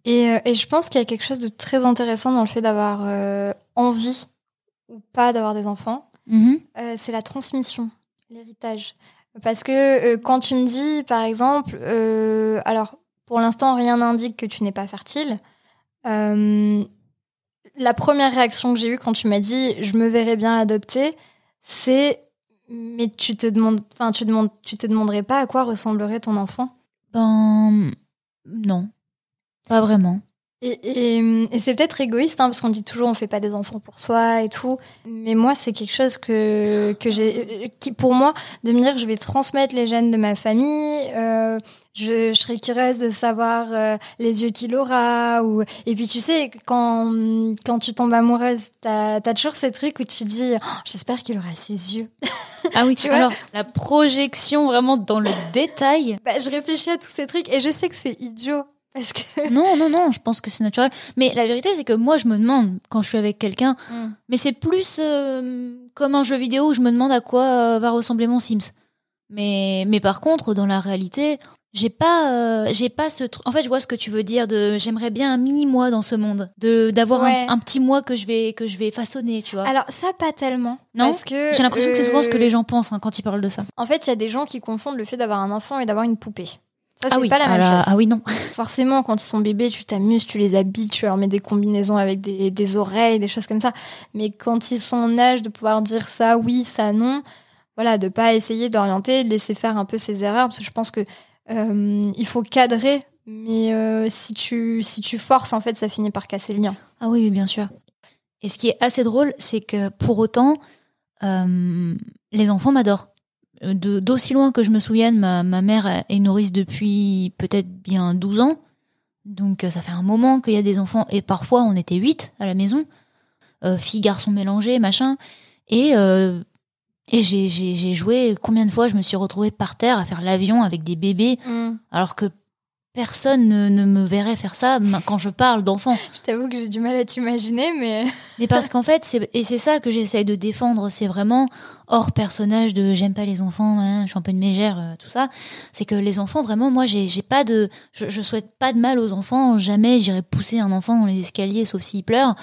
Et, euh, et je pense qu'il y a quelque chose de très intéressant dans le fait d'avoir euh, envie ou pas d'avoir des enfants. Mhm. Euh, c'est la transmission, l'héritage. Parce que euh, quand tu me dis, par exemple, euh, alors pour l'instant rien n'indique que tu n'es pas fertile. la première réaction que j'ai eue quand tu m'as dit je me verrais bien adopter, c'est mais tu te demandes, enfin tu demandes, tu te demanderais pas à quoi ressemblerait ton enfant? Ben, non. Pas vraiment. Et, et- et c'est peut-être égoïste, hein, parce qu'on dit toujours on fait pas des enfants pour soi et tout. Mais moi, c'est quelque chose que, que j'ai, qui pour moi, de me dire je vais transmettre les gènes de ma famille. euh, je, je serais curieuse de savoir euh, les yeux qu'il aura. Ou... Et puis tu sais, quand, quand tu tombes amoureuse, t'as as toujours ces trucs où tu dis Oh, j'espère qu'il aura ses yeux. Ah oui, Tu vois? Alors, la projection vraiment dans le détail. Bah, je réfléchis à tous ces trucs et je sais que c'est idiot. Parce que. Non, non, non, je pense que c'est naturel. Mais la vérité, c'est que moi, je me demande, quand je suis avec quelqu'un, Mm. mais c'est plus euh, comme un jeu vidéo où je me demande à quoi euh, va ressembler mon Sims. Mais, mais par contre, dans la réalité, j'ai pas, euh, j'ai pas ce truc. En fait, je vois ce que tu veux dire de j'aimerais bien un mini moi dans ce monde, de d'avoir Ouais. un, un petit moi que je vais que je vais façonner, tu vois. Alors, ça, pas tellement. Non? parce que, j'ai l'impression que c'est souvent ce que les gens pensent hein, quand ils parlent de ça. En fait, il y a des gens qui confondent le fait d'avoir un enfant et d'avoir une poupée. Ça, c'est ah oui, pas la ah même chose. Ah oui, non. Forcément, quand ils sont bébés, tu t'amuses, tu les habilles, tu leur mets des combinaisons avec des, des oreilles, des choses comme ça. Mais quand ils sont en âge de pouvoir dire ça oui, ça non, voilà, de pas essayer d'orienter, de laisser faire un peu ses erreurs, parce que je pense que euh, il faut cadrer. Mais euh, si tu si tu forces, en fait, ça finit par casser le lien. Ah oui, oui, bien sûr. Et ce qui est assez drôle, c'est que pour autant, euh, les enfants m'adorent. Euh, D'aussi loin que je me souvienne, ma, ma mère est nourrice depuis peut-être bien 12 ans. Donc euh, ça fait un moment qu'il y a des enfants. Et parfois, on était 8 à la maison. Euh, filles, garçons mélangés, machin. Et, euh, et j'ai- j'ai j'ai joué, combien de fois je me suis retrouvée par terre à faire l'avion avec des bébés, alors que personne ne, ne me verrait faire ça quand je parle d'enfants. Je t'avoue que j'ai du mal à t'imaginer, mais Mais parce qu'en fait, c'est et c'est ça que j'essaye de défendre, c'est vraiment hors personnage de j'aime pas les enfants, hein, je suis un peu une mégère, euh, tout ça. C'est que les enfants, vraiment, moi, j'ai j'ai pas de, je, je souhaite pas de mal aux enfants. Jamais j'irai pousser un enfant dans les escaliers, sauf s'il pleure.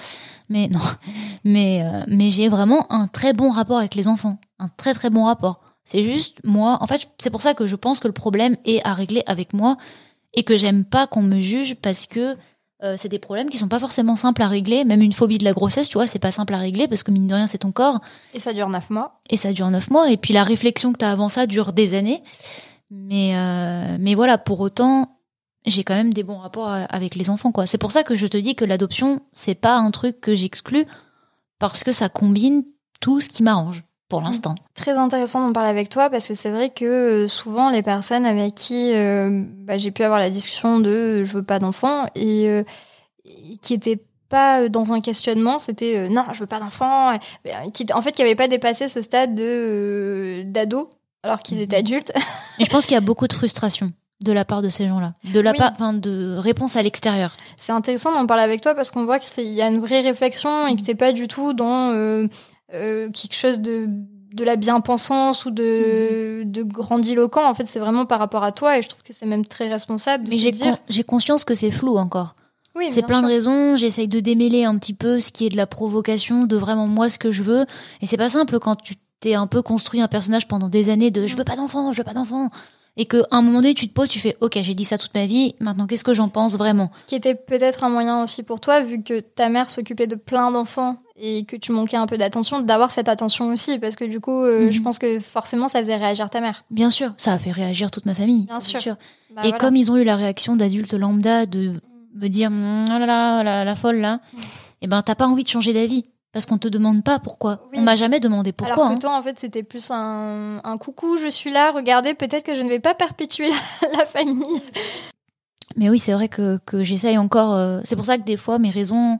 Mais non, mais euh, mais j'ai vraiment un très bon rapport avec les enfants, un très très bon rapport. C'est juste moi. En fait, c'est pour ça que je pense que le problème est à régler avec moi et que j'aime pas qu'on me juge parce que euh, c'est des problèmes qui sont pas forcément simples à régler. Même une phobie de la grossesse, tu vois, c'est pas simple à régler parce que mine de rien, c'est ton corps. Et ça dure neuf mois. Et ça dure neuf mois. Et puis la réflexion que tu as avant ça dure des années. Mais, euh, mais voilà, pour autant, j'ai quand même des bons rapports avec les enfants, quoi. C'est pour ça que je te dis que l'adoption, c'est pas un truc que j'exclus parce que ça combine tout ce qui m'arrange pour l'instant. Très intéressant d'en parler avec toi parce que c'est vrai que euh, souvent les personnes avec qui euh, bah, j'ai pu avoir la discussion de je veux pas d'enfant et euh, qui étaient pas dans un questionnement, c'était non, je veux pas d'enfant, qui en fait qui n'avaient pas dépassé ce stade de d'ado alors qu'ils étaient mhm. adultes. et je pense qu'il y a beaucoup de frustration de la part de ces gens-là, de la part, enfin, de réponse à l'extérieur. C'est intéressant d'en parler avec toi parce qu'on voit qu'il y a une vraie réflexion et que t'es pas du tout dans euh, quelque chose de de la bien-pensance ou de, mhm. de grandiloquent. En fait, c'est vraiment par rapport à toi et je trouve que c'est même très responsable. Mais j'ai j'ai conscience que c'est flou encore. Oui, c'est plein de raisons. J'essaye de démêler un petit peu ce qui est de la provocation, de vraiment moi ce que je veux. Et c'est pas simple quand tu t'es un peu construit un personnage pendant des années de je veux pas d'enfant, je veux pas d'enfant et qu'à un moment donné tu te poses, tu fais ok j'ai dit ça toute ma vie, maintenant qu'est-ce que j'en pense vraiment? Ce qui était peut-être un moyen aussi pour toi, vu que ta mère s'occupait de plein d'enfants et que tu manquais un peu d'attention, d'avoir cette attention aussi, parce que du coup euh, mhm. je pense que forcément ça faisait réagir ta mère. Bien sûr, ça a fait réagir toute ma famille. Bien sûr. Bah, et comme ils ont eu la réaction d'adultes lambda de me dire oh là là, la, folle là, et eh ben t'as pas envie de changer d'avis parce qu'on te demande pas pourquoi. On m'a jamais demandé pourquoi. Alors que hein. toi, en fait, c'était plus un, coucou, je suis là, regardez, peut-être que je ne vais pas perpétuer la, famille. Mais oui, c'est vrai que, que j'essaye encore. Euh, c'est pour ça que des fois, mes raisons,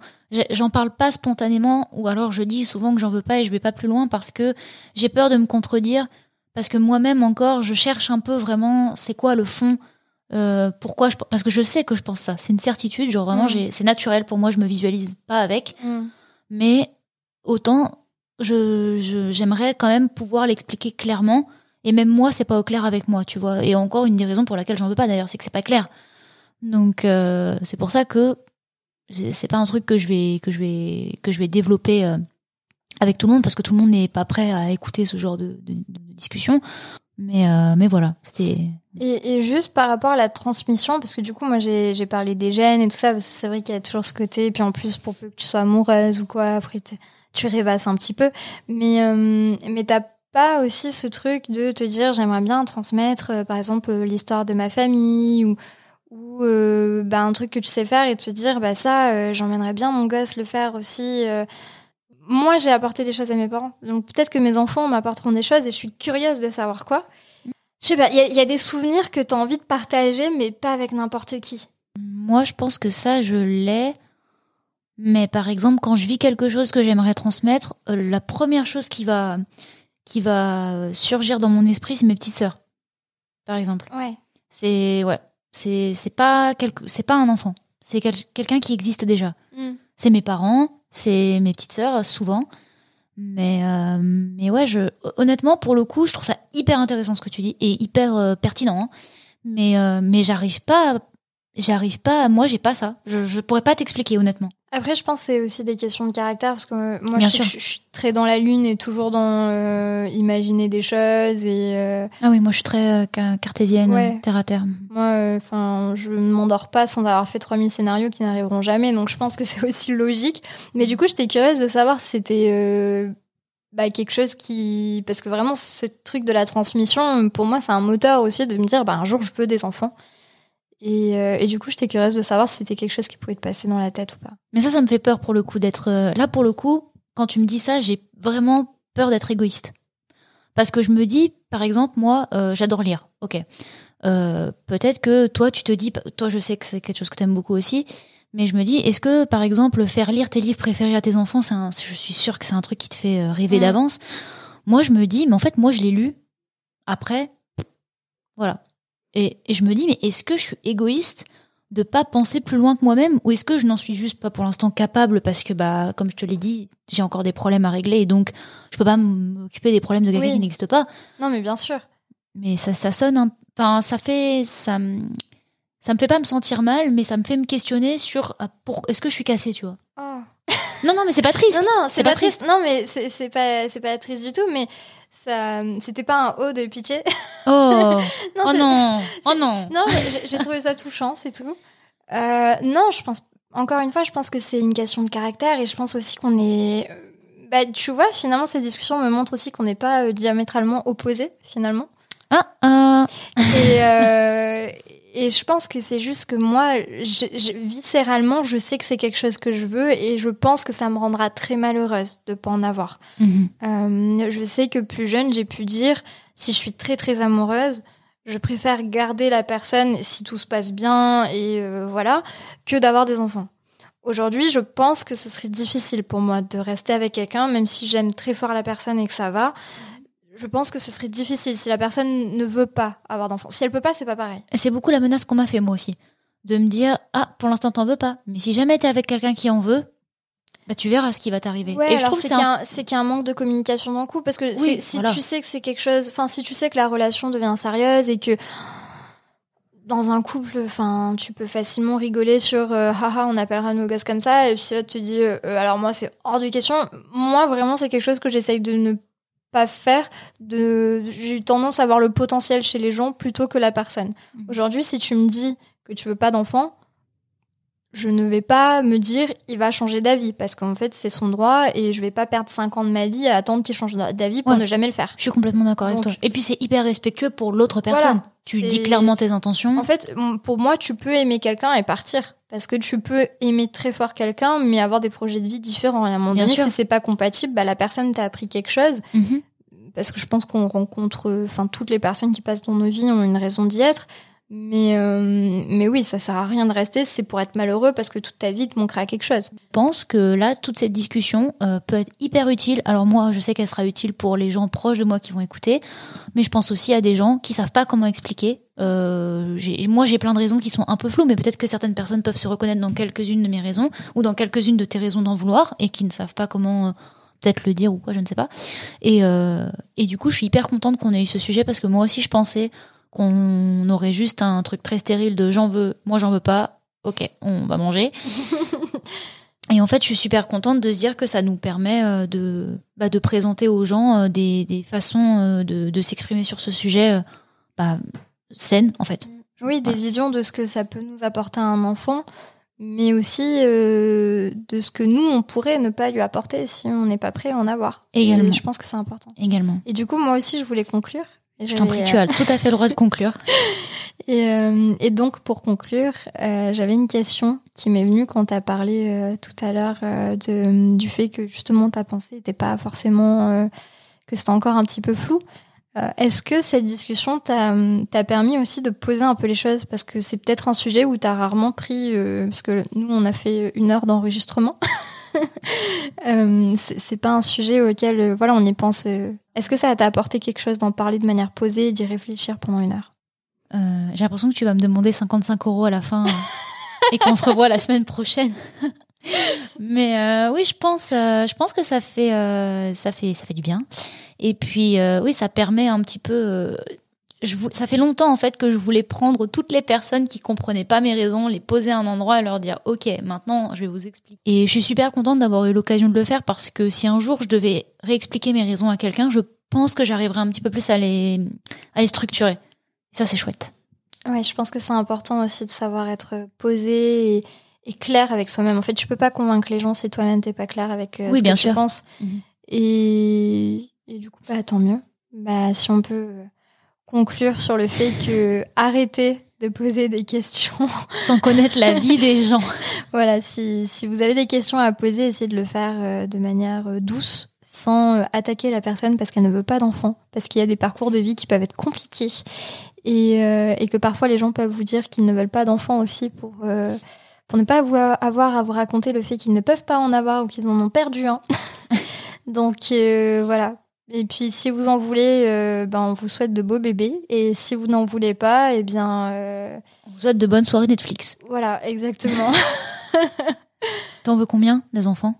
j'en parle pas spontanément, ou alors je dis souvent que j'en veux pas et je vais pas plus loin parce que j'ai peur de me contredire, parce que moi-même encore, je cherche un peu vraiment, c'est quoi le fond euh, pourquoi je parce que je sais que je pense ça c'est une certitude genre vraiment mm. c'est naturel pour moi je me visualise pas avec mm. mais autant je, j'aimerais quand même pouvoir l'expliquer clairement. Et même moi, c'est pas au clair avec moi, tu vois. Et encore une des raisons pour laquelle j'en veux pas d'ailleurs, c'est que c'est pas clair. Donc euh, c'est pour ça que c'est pas un truc que je vais que je vais que je vais développer euh, avec tout le monde parce que tout le monde n'est pas prêt à écouter ce genre de, discussion. Mais euh, mais voilà, c'était. Et, juste par rapport à la transmission, parce que du coup moi j'ai parlé des gènes et tout ça, c'est vrai qu'il y a toujours ce côté. Et puis en plus pour peu que tu sois amoureuse ou quoi, après tu rêvasses un petit peu. Mais, euh, mais t'as pas aussi ce truc de te dire j'aimerais bien transmettre, euh, par exemple, l'histoire de ma famille ou, ou euh, bah, un truc que tu sais faire et te dire bah ça, j'emmènerais bien mon gosse le faire aussi. Moi, j'ai apporté des choses à mes parents. Donc peut-être que mes enfants m'apporteront des choses et je suis curieuse de savoir quoi. Je sais pas, il y, y, a des souvenirs que tu as envie de partager, mais pas avec n'importe qui. Moi, je pense que ça, je l'ai mais par exemple, quand je vis quelque chose que j'aimerais transmettre, euh, la première chose qui va, qui va surgir dans mon esprit, c'est mes petites sœurs. Par exemple. Ouais. C'est ouais, c'est c'est pas c'est pas un enfant. C'est quelqu'un qui existe déjà. Mm. C'est mes parents, c'est mes petites sœurs souvent. Mais euh, mais ouais, je honnêtement pour le coup, je trouve ça hyper intéressant ce que tu dis et hyper euh, pertinent. Hein. Mais mais j'arrive pas j'arrive pas moi j'ai pas ça. Je je pourrais pas t'expliquer honnêtement. Après, je pense que c'est aussi des questions de caractère parce que moi, je, suis très dans la lune et toujours dans euh, imaginer des choses et. Euh, ah oui, moi, je suis très euh, cartésienne, terre à terre. Moi, enfin, je ne m'endors pas sans avoir fait 3000 scénarios qui n'arriveront jamais, donc je pense que c'est aussi logique. Mais du coup, j'étais curieuse de savoir si c'était bah, quelque chose qui, parce que vraiment, ce truc de la transmission, pour moi, c'est un moteur aussi de me dire, bah, un jour, je veux des enfants. Et, euh, et, du coup, j'étais curieuse de savoir si c'était quelque chose qui pouvait te passer dans la tête ou pas. Mais ça, ça me fait peur pour le coup d'être euh, là. Pour le coup, quand tu me dis ça, j'ai vraiment peur d'être égoïste. Parce que je me dis, par exemple, moi, euh, j'adore lire. Ok. Peut-être que toi, tu te dis, toi, je sais que c'est quelque chose que tu aimes beaucoup aussi, mais je me dis, est-ce que, par exemple, faire lire tes livres préférés à tes enfants, c'est je suis sûre que c'est un truc qui te fait rêver mmh. d'avance. Moi, je me dis, mais en fait, moi, je l'ai lu. Après, voilà. Et, je me dis, mais est-ce que je suis égoïste de pas penser plus loin que moi-même ou est-ce que je n'en suis juste pas pour l'instant capable parce que bah comme je te l'ai dit j'ai encore des problèmes à régler et donc je peux pas m'occuper des problèmes de quelqu'un qui n'existe pas. Non mais bien sûr. Mais ça ça sonne enfin ça fait ça ça me fait pas me sentir mal mais ça me fait me questionner sur ah, pour est-ce que je suis cassée tu vois? Oh. non non mais c'est pas triste. Non non c'est pas, triste. non mais c'est pas c'est pas triste du tout mais ça, c'était pas un haut de pitié? Oh, Non, oh non, oh non. Non, j'ai- trouvé ça touchant, c'est tout. Euh, non, je pense, encore une fois, je pense que c'est une question de caractère et je pense aussi qu'on est. euh, Bah, tu vois, finalement, cette discussion me montre aussi qu'on n'est pas euh, diamétralement opposés, finalement. Ah, ah. Et, euh, et je pense que c'est juste que moi, je, je- viscéralement, je sais que c'est quelque chose que je veux et je pense que ça me rendra très malheureuse de pas en avoir. Mhm. Euh, je sais que plus jeune, j'ai pu dire, si je suis très très amoureuse, je préfère garder la personne si tout se passe bien et euh, voilà, que d'avoir des enfants. Aujourd'hui, je pense que ce serait difficile pour moi de rester avec quelqu'un, même si j'aime très fort la personne et que ça va. Je pense que ce serait difficile si la personne ne veut pas avoir d'enfants. Si elle peut pas, c'est pas pareil. C'est beaucoup la menace qu'on m'a fait moi aussi. De me dire, ah, pour l'instant t'en veux pas. Mais si jamais t'es avec quelqu'un qui en veut, bah tu verras ce qui va t'arriver. Ouais, Et je trouve que c'est qu'il y, un- a un- c'est qu'il y a un manque de communication dans le couple parce que Oui, si voilà. tu sais que c'est quelque chose, enfin si tu sais que la relation devient sérieuse et que dans un couple, enfin tu peux facilement rigoler sur euh, haha on appellera nos gosses comme ça et puis là tu te dis euh, alors moi c'est hors de question. Moi vraiment c'est quelque chose que j'essaye de ne pas faire. De j'ai eu tendance à voir le potentiel chez les gens plutôt que la personne. Mhm. Aujourd'hui si tu me dis que tu veux pas d'enfant je ne vais pas me dire il va changer d'avis parce qu'en fait c'est son droit et je vais pas perdre 5 ans de ma vie à attendre qu'il change d'avis pour Ouais. ne jamais le faire. Je suis complètement d'accord avec toi. Et puis c'est hyper respectueux pour l'autre personne. Voilà, tu dis clairement tes intentions. En fait, pour moi, tu peux aimer quelqu'un et partir parce que tu peux aimer très fort quelqu'un mais avoir des projets de vie différents. Et à un moment Bien donné, sûr. si c'est pas compatible, bah, la personne t'a appris quelque chose Mhm. parce que je pense qu'on rencontre, enfin toutes les personnes qui passent dans nos vies ont une raison d'y être. Mais, euh, mais oui, ça sert à rien de rester, c'est pour être malheureux parce que toute ta vie te manquera quelque chose. Je pense que là, toute cette discussion euh, peut être hyper utile. Alors moi, je sais qu'elle sera utile pour les gens proches de moi qui vont écouter, mais je pense aussi à des gens qui savent pas comment expliquer. Euh, moi, j'ai plein de raisons qui sont un peu floues, mais peut-être que certaines personnes peuvent se reconnaître dans quelques-unes de mes raisons ou dans quelques-unes de tes raisons d'en vouloir et qui ne savent pas comment euh, peut-être le dire ou quoi, je ne sais pas. Et, euh, et du coup, je suis hyper contente qu'on ait eu ce sujet parce que moi aussi, je pensais qu'on aurait juste un truc très stérile de j'en veux, moi j'en veux pas, ok, on va manger. Et en fait, je suis super contente de se dire que ça nous permet euh, de, bah, de présenter aux gens euh, des, des façons euh, de, de s'exprimer sur ce sujet bah, saines, en fait. Oui, des visions de ce que ça peut nous apporter à un enfant, mais aussi euh, de ce que nous, on pourrait ne pas lui apporter si on n'est pas prêt à en avoir. Également. Et je pense que c'est important. Également. Et du coup, moi aussi, je voulais conclure. Je t'en prie, j'avais, tu as tout à fait le droit de conclure. Et, euh, et donc, pour conclure, euh, j'avais une question qui m'est venue quand tu as parlé euh, tout à l'heure euh, de- du fait que justement ta pensée n'était pas forcément. euh, que c'était encore un petit peu flou. Euh, Est-ce que cette discussion t'a t'a permis aussi de poser un peu les choses? Parce que c'est peut-être un sujet où tu as rarement pris. euh, parce que nous, on a fait une heure d'enregistrement. Euh, c'est pas un sujet auquel euh, voilà on y pense. euh. Est-ce que ça t'a apporté quelque chose d'en parler de manière posée et d'y réfléchir pendant une heure? J'ai l'impression que tu vas me demander 55 euros à la fin euh, et qu'on se revoit la semaine prochaine. Mais oui, je pense, je pense que ça fait, ça fait, ça fait du bien. Et puis oui, ça permet un petit peu. Je ça fait longtemps en fait que je voulais prendre toutes les personnes qui comprenaient pas mes raisons, les poser à un endroit et leur dire OK, maintenant je vais vous expliquer. Et je suis super contente d'avoir eu l'occasion de le faire parce que si un jour je devais réexpliquer mes raisons à quelqu'un, je pense que j'arriverais un petit peu plus à les, à les structurer. Et ça c'est chouette. Ouais, je pense que c'est important aussi de savoir être posé et, et clair avec soi-même. En fait, tu peux pas convaincre les gens si toi-même t'es pas clair avec euh, Oui, ce bien que sûr. tu penses. Mhm. Et, et du coup, bah, tant mieux. Bah, si on peut euh, conclure sur le fait que arrêtez de poser des questions. sans connaître la vie des gens. voilà, si, si vous avez des questions à poser, essayez de le faire euh, de manière euh, douce, sans euh, attaquer la personne parce qu'elle ne veut pas d'enfant, parce qu'il y a des parcours de vie qui peuvent être compliqués et, euh, et que parfois les gens peuvent vous dire qu'ils ne veulent pas d'enfant aussi pour euh, pour ne pas avoir, à vous raconter le fait qu'ils ne peuvent pas en avoir ou qu'ils en ont perdu un. Donc euh, voilà. Et puis si vous en voulez, euh, ben on vous souhaite de beaux bébés. Et si vous n'en voulez pas, eh bien euh, On vous souhaite de bonnes soirées Netflix. voilà, exactement. T'en veux combien des enfants?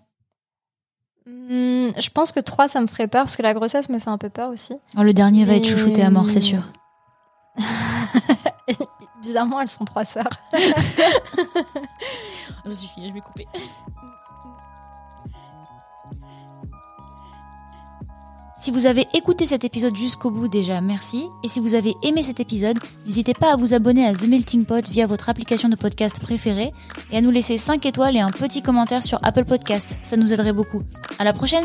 Hmm, je pense que 3, ça me ferait peur parce que la grossesse me fait un peu peur aussi. Alors, Le dernier va être chouchouté à mort, c'est sûr. Bizarrement, elles sont trois sœurs. Ça suffit, je vais couper. Si vous avez écouté cet épisode jusqu'au bout déjà, merci. Et si vous avez aimé cet épisode, n'hésitez pas à vous abonner à The Melting Pot via votre application de podcast préférée et à nous laisser 5 étoiles et un petit commentaire sur Apple Podcast. Ça nous aiderait beaucoup. À la prochaine!